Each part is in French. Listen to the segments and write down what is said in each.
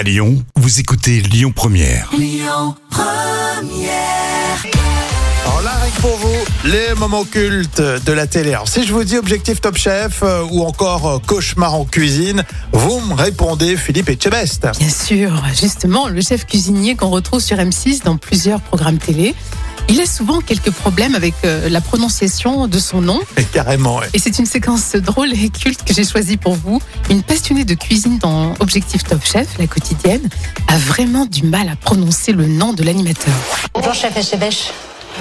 À Lyon, vous écoutez Lyon Première. Alors là, rien que pour vous, les moments cultes de la télé. Alors si je vous dis Objectif Top Chef euh, ou encore euh, Cauchemar en cuisine, vous me répondez Philippe Etchebest. Bien sûr, justement, le chef cuisinier qu'on retrouve sur M6 dans plusieurs programmes télé, il a souvent quelques problèmes avec euh, la prononciation de son nom. Et Carrément. ouais. Et c'est une séquence drôle et culte que j'ai choisie pour vous. Une passionnée de cuisine dans Objectif Top Chef, la quotidienne, a vraiment du mal à prononcer le nom de l'animateur. Bonjour chef Estébèche.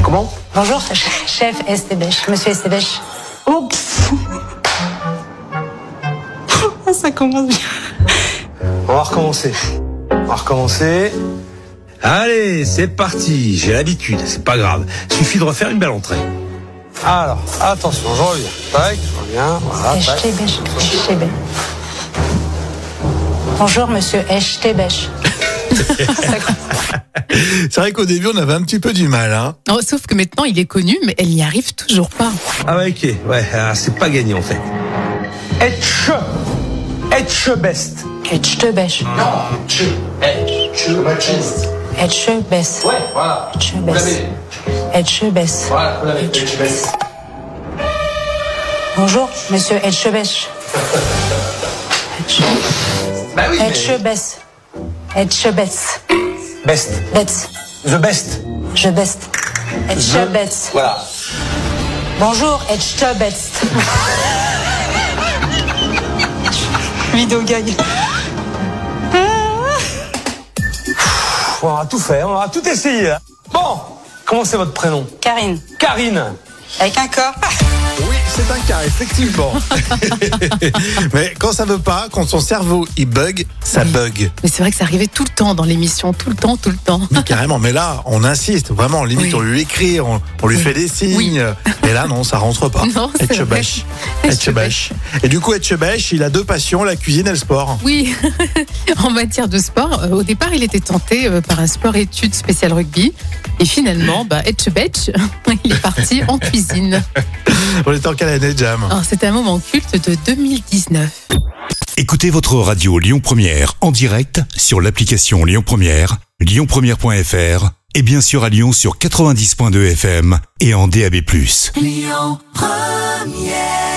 Comment? Bonjour chef Estébèche, monsieur Estébèche. Oups Ça commence bien. On va recommencer. On va recommencer. Allez, c'est parti. J'ai l'habitude, c'est pas grave. Suffit de refaire une belle entrée. Alors, attention, je reviens. Tac, je reviens. Voilà, tac. Bonjour monsieur Estébèche. C'est vrai qu'au début, on avait un petit peu du mal. Hein. Oh, sauf que maintenant, il est connu, mais elle n'y arrive toujours pas. Ah ouais, ok. Ouais, ah, c'est pas gagné en fait. Etche. Etchebest. Estébèche. Etchebès. Ouais, voilà. Etchebès. Etchebès. Voilà, vous l'avez. Etchebest. Bonjour monsieur Etchebèche. Bah oui, mais- Etchebès. Etchebès. Best. Betz. The best. Je best. Etchebès. Voilà. Bonjour Etchebès. Vidéo gag. On va tout faire, on va tout essayer. Bon, comment c'est votre prénom? Karine. Karine. Avec un corps. Oui, c'est un cas, effectivement. Mais quand ça veut pas, quand son cerveau il bug, ça Oui. bug. Mais c'est vrai que ça arrivait tout le temps dans l'émission, tout le temps, tout le temps. Mais carrément, mais là, on insiste, vraiment, limite, Oui. on lui écrit, on, on lui Oui. fait des signes. Et là, non, ça rentre pas. Non. Etchebest. Et du coup, Etchebest, il a deux passions, la cuisine et le sport. Oui, en matière de sport, euh, au départ, il était tenté euh, par un sport-études spécial rugby. Et finalement, bah, Etchebetch, il est parti en cuisine. On est en quelle année, Jam Alors, c'est un moment culte de 2019. Écoutez votre radio Lyon Première en direct sur l'application Lyon Première, lyonpremière.fr et bien sûr à Lyon sur 90.2 FM et en DAB+. Lyon Première